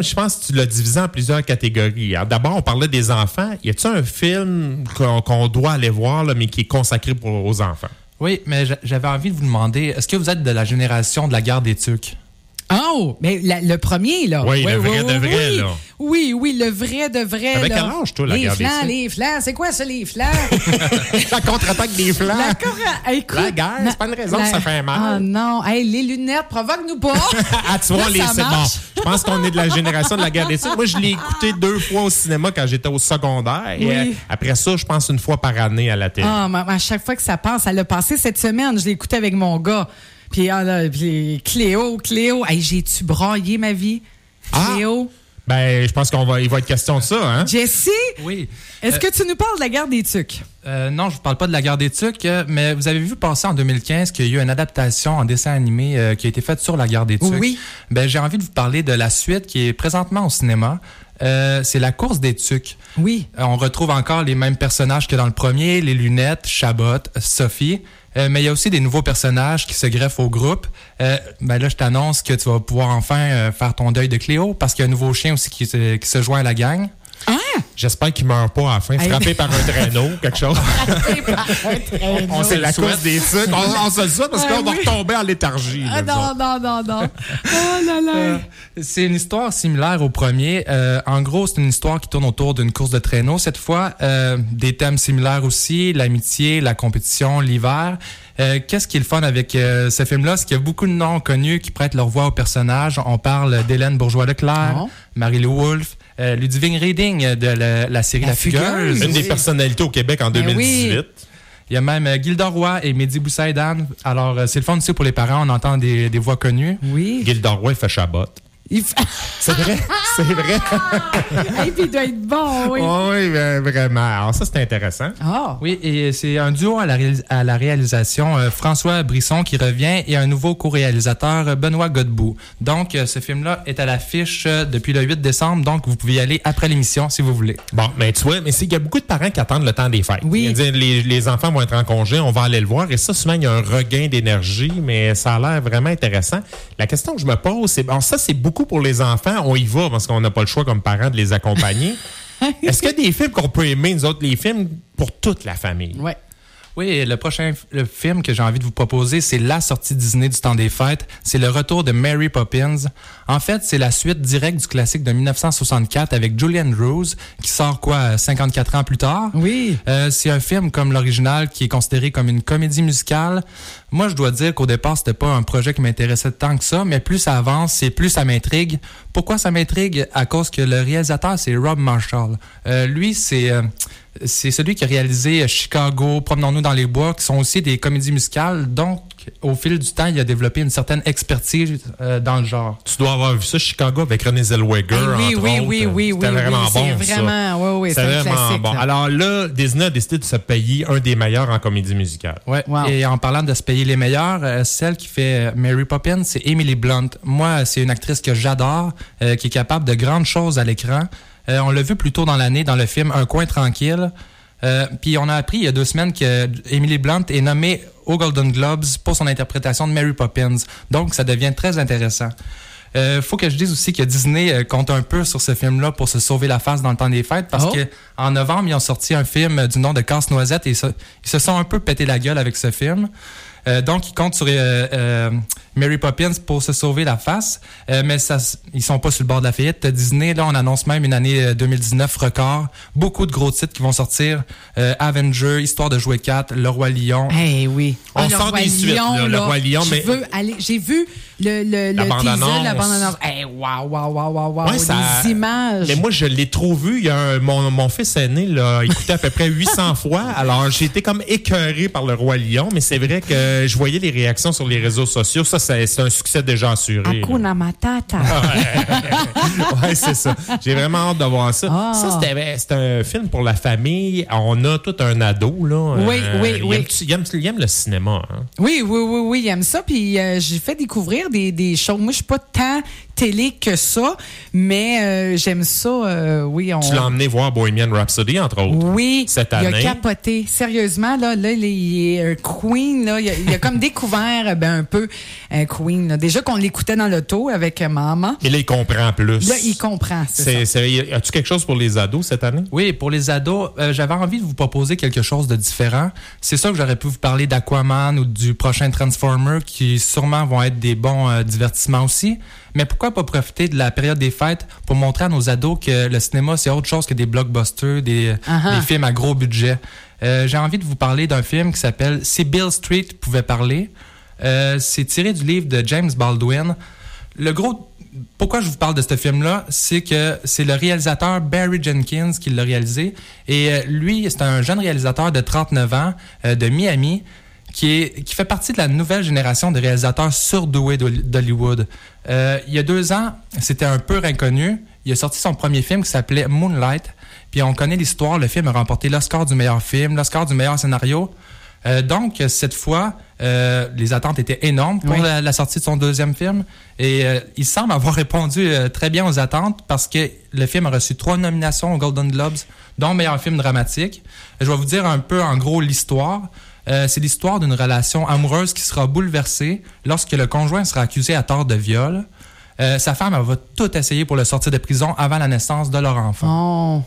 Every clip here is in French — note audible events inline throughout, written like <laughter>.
Je pense que tu l'as divisé en plusieurs catégories. Alors, D'abord, on parlait des enfants. Y a-t-il un film qu'on doit aller voir, mais qui est consacré aux enfants? Oui, mais j'a- j'avais envie de vous demander, est-ce que vous êtes de la génération de la guerre des tucs? Oh, mais la- le premier, là. Oui, le vrai de vrai, oui. là. Oui, oui, le vrai de vrai. Là. quel âge, toi, la Les guerre des flancs, Tucs? les flancs. C'est quoi ça, les flancs? <laughs> La contre-attaque des flancs. La cora- Écoute, La guerre, c'est pas une raison que ça fait mal. Ah non. Hey, les lunettes, provoque-nous pas. <laughs> Ah, tu vois, Là, les, ça c'est bon. marche. Je pense qu'on est de la génération de la guerre des Tucs. Moi, je l'ai écouté deux fois au cinéma quand j'étais au secondaire. Et euh, après ça, je pense une fois par année à la télé. Ah, mais à chaque fois que ça passe, ça l'a passé cette semaine. Je l'ai écouté avec mon gars. Puis, ah, là, puis Cléo, Cléo. Hey, j'ai-tu braillé ma vie? Ah. Cléo? Ben, je pense qu'on va, il va être question de ça, hein? Jessie, Oui. est-ce que tu nous parles de la guerre des tucs? Euh, non, je vous parle pas de la guerre des tucs, euh, mais vous avez vu passer en 2015 qu'il y a eu une adaptation en dessin animé euh, qui a été faite sur la guerre des tucs. Oui. Ben, j'ai envie de vous parler de la suite qui est présentement au cinéma. Euh, c'est la course des tucs. Oui. Euh, On retrouve encore les mêmes personnages que dans le premier, les lunettes, Chabot, Sophie. Euh, mais il y a aussi des nouveaux personnages qui se greffent au groupe. Euh, ben là, je t'annonce que tu vas pouvoir enfin euh, faire ton deuil de Cléo parce qu'il y a un nouveau chien aussi qui se, qui se joint à la gang. Ah! J'espère qu'il meurt pas à la fin, frappé par un traîneau, quelque chose. <laughs> on sait la course des. On, on se le souhaite parce Ah qu'on va retomber en léthargie. Ah, non, non, non, non. <laughs> Oh là là. Euh, c'est une histoire similaire au premier. Euh, en gros, c'est une histoire qui tourne autour d'une course de traîneau. Cette fois, euh, des thèmes similaires aussi, l'amitié, la compétition, l'hiver. Euh, Qu'est-ce qui est le fun avec euh, ce film-là? C'est qu'il y a beaucoup de noms connus qui prêtent leur voix aux personnages. On parle d'Hélène Bourgeois-Leclerc. Marie-Lou Wolfe, euh, Ludivine Reading de la, la série La La, Fugueuse. Fugueuse. Une des personnalités au Québec en Ben 2018. oui. Il y a même euh, Gilda Roy et Mehdi Boussaïdan. Alors, euh, c'est le fun aussi pour les parents. On entend des, des voix connues. Oui. Gilda Roy fait Chabot. Il <laughs> C'est vrai, c'est vrai. <laughs> Et puis il doit être bon, oui. oui, ben, vraiment. Alors ça, c'est intéressant. Ah. Oui, et c'est un duo à la, réalis- à la réalisation, euh, François Brisson qui revient et un nouveau co-réalisateur, Benoît Godbout. Donc, euh, ce film-là est à l'affiche euh, depuis le 8 décembre, donc vous pouvez y aller après l'émission si vous voulez. Bon, mais tu vois, mais c'est qu'il y a beaucoup de parents qui attendent le temps des fêtes. Oui. Ils disent, les, les enfants vont être en congé, on va aller le voir. Et ça, souvent, il y a un regain d'énergie, mais ça a l'air vraiment intéressant. La question que je me pose, c'est, bon, ça, c'est beaucoup pour les enfants. On y va parce qu'on n'a pas le choix comme parents de les accompagner. <laughs> Est-ce qu'il y a des films qu'on peut aimer, nous autres, les films pour toute la famille? Ouais. Oui, le prochain le film que j'ai envie de vous proposer, c'est la sortie Disney du temps des fêtes. C'est le retour de Mary Poppins. En fait, c'est la suite directe du classique de 1964 avec Julianne Rose, qui sort quoi, 54 ans plus tard? Oui. Euh, c'est un film comme l'original qui est considéré comme une comédie musicale. Moi, je dois dire qu'au départ, c'était pas un projet qui m'intéressait tant que ça, mais plus ça avance, et plus ça m'intrigue. Pourquoi ça m'intrigue? À cause que le réalisateur, c'est Rob Marshall. Euh, lui, c'est euh, c'est celui qui a réalisé Chicago, Promenons-nous dans les bois, qui sont aussi des comédies musicales. Donc, au fil du temps, il a développé une certaine expertise euh, dans le genre. Tu dois avoir vu ça, Chicago, avec René Zellweger, Eh oui, entre oui, autres. oui, oui, C'était oui, vraiment oui, bon, c'est ça. vraiment- oui, oui, C'était c'est vraiment bon. là. Alors là, Disney a décidé de se payer un des meilleurs en comédie musicale. Ouais. Wow. Et en parlant de se payer les meilleurs, euh, celle qui fait euh, Mary Poppins, c'est Emily Blunt. Moi, c'est une actrice que j'adore, euh, qui est capable de grandes choses à l'écran. Euh, on l'a vu plus tôt dans l'année dans le film Un coin tranquille. Euh, Puis on a appris il y a deux semaines que Emily Blunt est nommée aux Golden Globes pour son interprétation de Mary Poppins. Donc ça devient très intéressant. Euh, faut que je dise aussi que Disney euh, compte un peu sur ce film-là pour se sauver la face dans le temps des fêtes parce Oh. que en novembre ils ont sorti un film du nom de Casse-Noisette et ils se, ils se sont un peu pété la gueule avec ce film. Euh, donc ils comptent sur euh, euh, Mary Poppins pour se sauver la face, mais ça, ils sont pas sur le bord de la faillite. Disney là on annonce même une année euh, 2019 record, beaucoup de gros titres qui vont sortir, Avenger, Histoire de jouer 4, Le roi lion. Eh oui. On le sort Roi des suites, Lion, là, le Roi Lion, mais- J'ai vu le, le, La le bande-annonce. teaser, la bande-annonce. Eh, wow, wow, wow, wow, wow. Ouais, ça- Les images. Mais moi, je l'ai trop vu. Il y a un- mon, mon fils aîné l'a écouté à peu près 800 <laughs> fois. Alors, j'ai été comme écœuré par le Roi Lion, mais c'est vrai que je voyais les réactions sur les réseaux sociaux. Ça, c'est c'est un succès déjà assuré. Hakuna Matata. <laughs> ouais, c'est ça. J'ai vraiment hâte de voir ça. Ah. Ça, c'était c'est un film pour la famille. On a tout un ado, là. Oui, oui, il oui. Aime, il, aime, il aime le cinéma. Hein? Oui, oui, oui, oui, il aime ça. Puis euh, j'ai fait découvrir des, des choses. Moi, je suis pas tant télé que ça, mais euh, j'aime ça. euh, oui, on. Tu l'as emmené voir Bohemian Rhapsody, entre autres. Oui, Cette il année. a capoté. Sérieusement, là, là, il est un queen. Là, il, a, il a comme découvert ben, un peu un queen. là. Déjà qu'on l'écoutait dans l'auto avec euh, maman. Et là, il comprend plus. Là, il comprend. C'est ça. As-tu quelque chose pour les ados cette année? Oui, pour les ados, euh, j'avais envie de vous proposer quelque chose de différent. C'est ça que j'aurais pu vous parler d'Aquaman ou du prochain Transformer qui sûrement vont être des bons euh, divertissements aussi. Mais pourquoi pas profiter de la période des fêtes pour montrer à nos ados que le cinéma, c'est autre chose que des blockbusters, des, uh-huh. des films à gros budget. Euh, j'ai envie de vous parler d'un film qui s'appelle Si Bill Street pouvait parler. Euh, c'est tiré du livre de James Baldwin. Le gros pourquoi je vous parle de ce film-là, c'est que c'est le réalisateur Barry Jenkins qui l'a réalisé. Et euh, lui, c'est un jeune réalisateur de 39 ans de Miami qui, est, qui fait partie de la nouvelle génération de réalisateurs surdoués d'Hollywood. il y a deux ans, c'était un peu inconnu. Il a sorti son premier film qui s'appelait Moonlight. Puis on connaît l'histoire. Le film a remporté l'Oscar du meilleur film, l'Oscar du meilleur scénario. Euh, donc, cette fois, euh, les attentes étaient énormes pour la, sortie de son deuxième film. Et euh, il semble avoir <laughs> répondu très bien aux attentes parce que le film a reçu trois nominations aux Golden Globes, dont meilleur film dramatique. Je vais vous dire un peu en gros l'histoire. C'est l'histoire d'une relation amoureuse qui sera bouleversée lorsque le conjoint sera accusé à tort de viol. sa femme va tout essayer pour le sortir de prison avant la naissance de leur enfant. Oh.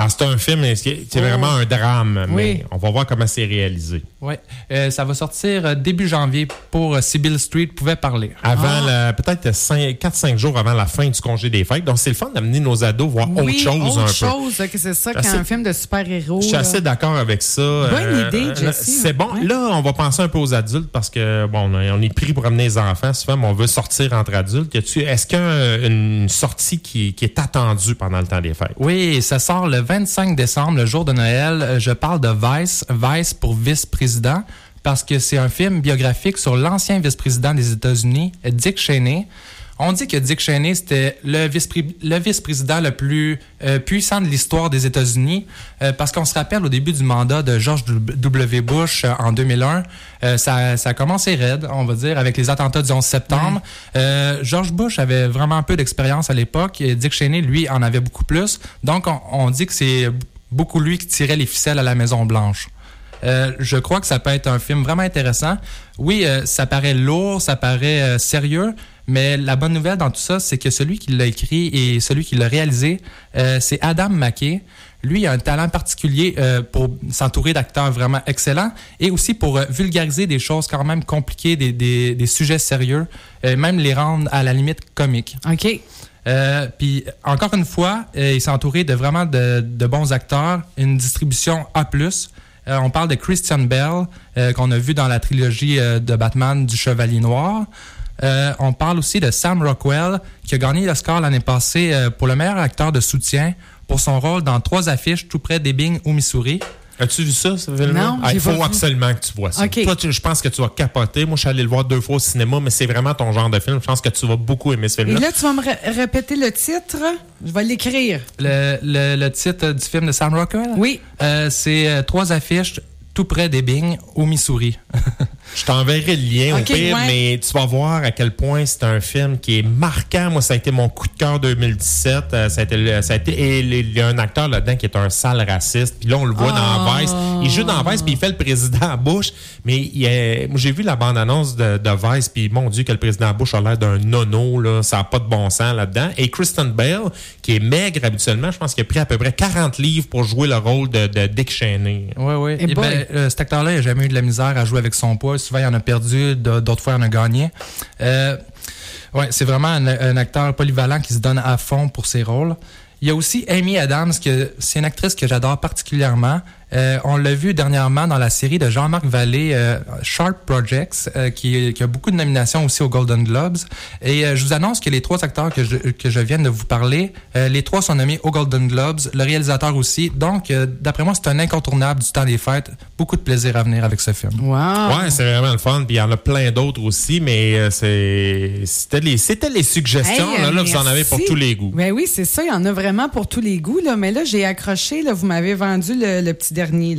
Alors, c'est un film, c'est vraiment un drame, mais on va voir comment c'est réalisé. Oui. Euh, ça va sortir euh, début janvier pour euh, Sybil Street pouvait parler. Avant, ah. peut-être 4-5 jours avant la fin du congé des fêtes. Donc, c'est le fun d'amener nos ados voir autre chose autre un chose, que c'est ça qu'un film de super-héros. Je suis assez d'accord avec ça. Bonne idée, Jesse. C'est bon. Là, on va penser un peu aux adultes parce que, bon, on est pris pour amener les enfants. Souvent, mais on veut sortir entre adultes. Est-ce qu'il y a une sortie qui, qui est attendue pendant le temps des fêtes? Oui, ça sort le 25 décembre, le jour de Noël, euh, je parle de Vice, Vice pour vice-président, parce que c'est un film biographique sur l'ancien vice-président des États-Unis, Dick Cheney. On dit que Dick Cheney, c'était le vice-président le, plus euh, puissant de l'histoire des États-Unis, euh, parce qu'on se rappelle au début du mandat de George W. Bush euh, en 2001, ça, ça, a commencé raide, on va dire, avec les attentats du 11 septembre. George Bush avait vraiment peu d'expérience à l'époque, et Dick Cheney, lui, en avait beaucoup plus. Donc, on, on dit que c'est beaucoup lui qui tirait les ficelles à la Maison-Blanche. Euh, je crois que ça peut être un film vraiment intéressant. Oui, euh, ça paraît lourd, ça paraît euh, sérieux, mais la bonne nouvelle dans tout ça, c'est que celui qui l'a écrit et celui qui l'a réalisé, c'est Adam McKay. Lui, il a un talent particulier pour s'entourer d'acteurs vraiment excellents et aussi pour vulgariser des choses quand même compliquées, des, des, des sujets sérieux, même les rendre à la limite comiques. OK. puis encore une fois, il s'est entouré de vraiment de, de, bons acteurs, une distribution A+. Euh, on parle de Christian Bell, euh, qu'on a vu dans la trilogie euh, de Batman du Chevalier Noir. On parle aussi de Sam Rockwell, qui a gagné l'Oscar l'année passée pour le meilleur acteur de soutien pour son rôle dans trois affiches tout près d'Ebbing au Missouri. As-tu vu ça, ce film Non, ah, Il faut absolument que tu vois ça. Toi, je pense que tu vas capoter. Moi, je suis allé le voir deux fois au cinéma, mais c'est vraiment ton genre de film. Je pense que tu vas beaucoup aimer ce film-là. Et là, tu vas me répéter le titre. Je vais l'écrire. Le, le, titre du film de Sam Rockwell? Oui. Euh, c'est euh, trois affiches tout près d'Ebbing, au Missouri. <laughs> Je t'enverrai le lien au pire, mais tu vas voir à quel point c'est un film qui est marquant. Moi, ça a été mon coup de cœur 2017. Euh, ça a été, ça a été, et il y a un acteur là-dedans qui est un sale raciste. Puis là, on le voit dans oh. Vice. Il joue dans Vice, puis il fait le président <laughs> Bush. Mais j'ai vu la bande-annonce de, de, Vice, puis mon Dieu, que le président Bush a l'air d'un nono. Là. Ça n'a pas de bon sens là-dedans. Et Kristen Bell, qui est maigre habituellement, je pense qu'il a pris à peu près 40 livres pour jouer le rôle de, Dick Cheney. Oui, oui. Et, ben, euh, cet acteur-là, il n'a jamais eu de la misère à jouer avec son poids souvent il en a perdu, d'autres fois il en a gagné. Euh, ouais, c'est vraiment un, acteur polyvalent qui se donne à fond pour ses rôles. Il y a aussi Amy Adams, c'est une actrice que j'adore particulièrement. Euh, on l'a vu dernièrement dans la série de Jean-Marc Vallée, euh, Sharp Projects, euh, qui, qui, a beaucoup de nominations aussi aux Golden Globes. Et je vous annonce que les trois acteurs que je, que je viens de vous parler, les trois sont nommés aux Golden Globes, le réalisateur aussi. Donc, d'après moi, c'est un incontournable du temps des fêtes. Beaucoup de plaisir à venir avec ce film. Wow! Ouais, c'est vraiment le fun. Puis il y en a plein d'autres aussi, mais c'était les, les suggestions. là, là, vous en avez pour tous les goûts. Ben oui, c'est ça. Il y en a vraiment pour tous les goûts. Là. Mais là, j'ai accroché. Là, vous m'avez vendu le, le petit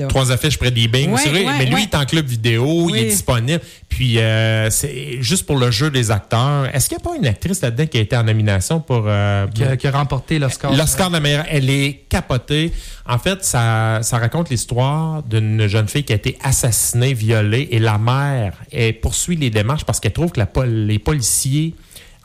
Trois affiches près d'eBay. mais lui, il est en club vidéo, il est disponible. Puis, euh, c'est juste pour le jeu des acteurs. Est-ce qu'il n'y a pas une actrice là-dedans qui a été en nomination pour. Euh, qui, a, remporté l'Oscar? L'Oscar de la meilleure. Elle est capotée. En fait, ça, ça raconte l'histoire d'une jeune fille qui a été assassinée, violée, et la mère elle poursuit les démarches parce qu'elle trouve que la, les policiers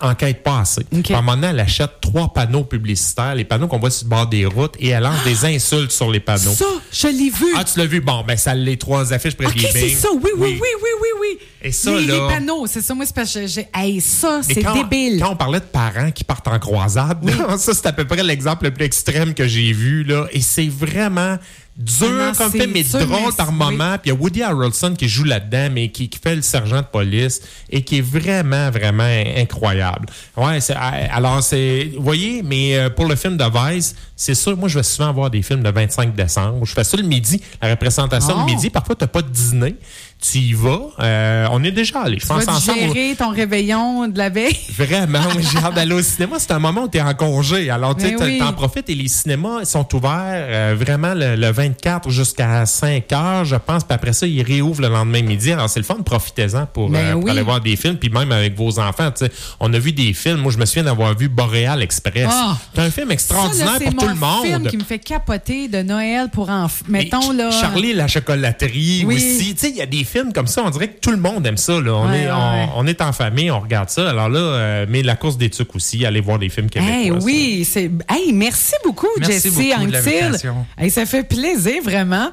enquête pas assez. OK. À un moment donné, elle achète trois panneaux publicitaires, les panneaux qu'on voit sur le bord des routes, et elle lance des insultes sur les panneaux. Ça, je l'ai vu. Ah, tu l'as vu? Bon, ben, ça les trois affiches près OK, des c'est ça. Oui, oui, oui, oui, oui, oui. Et ça, les, là- les panneaux, c'est ça. Moi, c'est parce que j'ai. Hey, ça, c'est débile. Quand on parlait de parents qui partent en croisade, <laughs> ça, c'est à peu près l'exemple le plus extrême que j'ai vu, là. Et c'est vraiment dur Ah non, comme fait, mais dur, drôle par moment. Puis il y a Woody Harrelson qui joue là-dedans, mais qui, qui fait le sergent de police et qui est vraiment, vraiment incroyable. Ouais, c'est, alors c'est, vous voyez, mais euh, pour le film de Vice, c'est sûr, moi, je vais souvent voir des films le 25 décembre. Je fais ça le midi, la représentation Oh. le midi. Parfois, t'as pas de dîner. Tu y vas. Euh, on est déjà allé. Je pense vas ensemble. gérer ton réveillon de la veille. <laughs> Vraiment, j'ai hâte d'aller au cinéma. C'est un moment où tu es en congé. Alors, tu t'en- oui. t'en profites et les cinémas sont ouverts euh, vraiment le, le 24 jusqu'à 5 heures, je pense. Puis après ça, ils réouvrent le lendemain midi. Alors, c'est le fun. Profitez-en pour, Ben euh, pour oui. aller voir des films. Puis même avec vos enfants, tu sais, on a vu des films. Moi, je me souviens d'avoir vu Boréal Express. Ah. c'est un film extraordinaire Ça, là, c'est pour tout le monde. film qui me fait capoter de Noël pour enfants. Mettons, là. Charlie la chocolaterie Oui. aussi. Tu sais, il y a des films comme ça, on dirait que tout le monde aime ça. Là. On, Ouais, est, ouais, on, ouais. on est en famille, on regarde ça. Alors là, euh, mais la course des tucs aussi, allez voir des films québécois. Hey, ça. oui, c'est. Hey, merci beaucoup, Merci Jessie Anctil. Hey, ça fait plaisir, vraiment.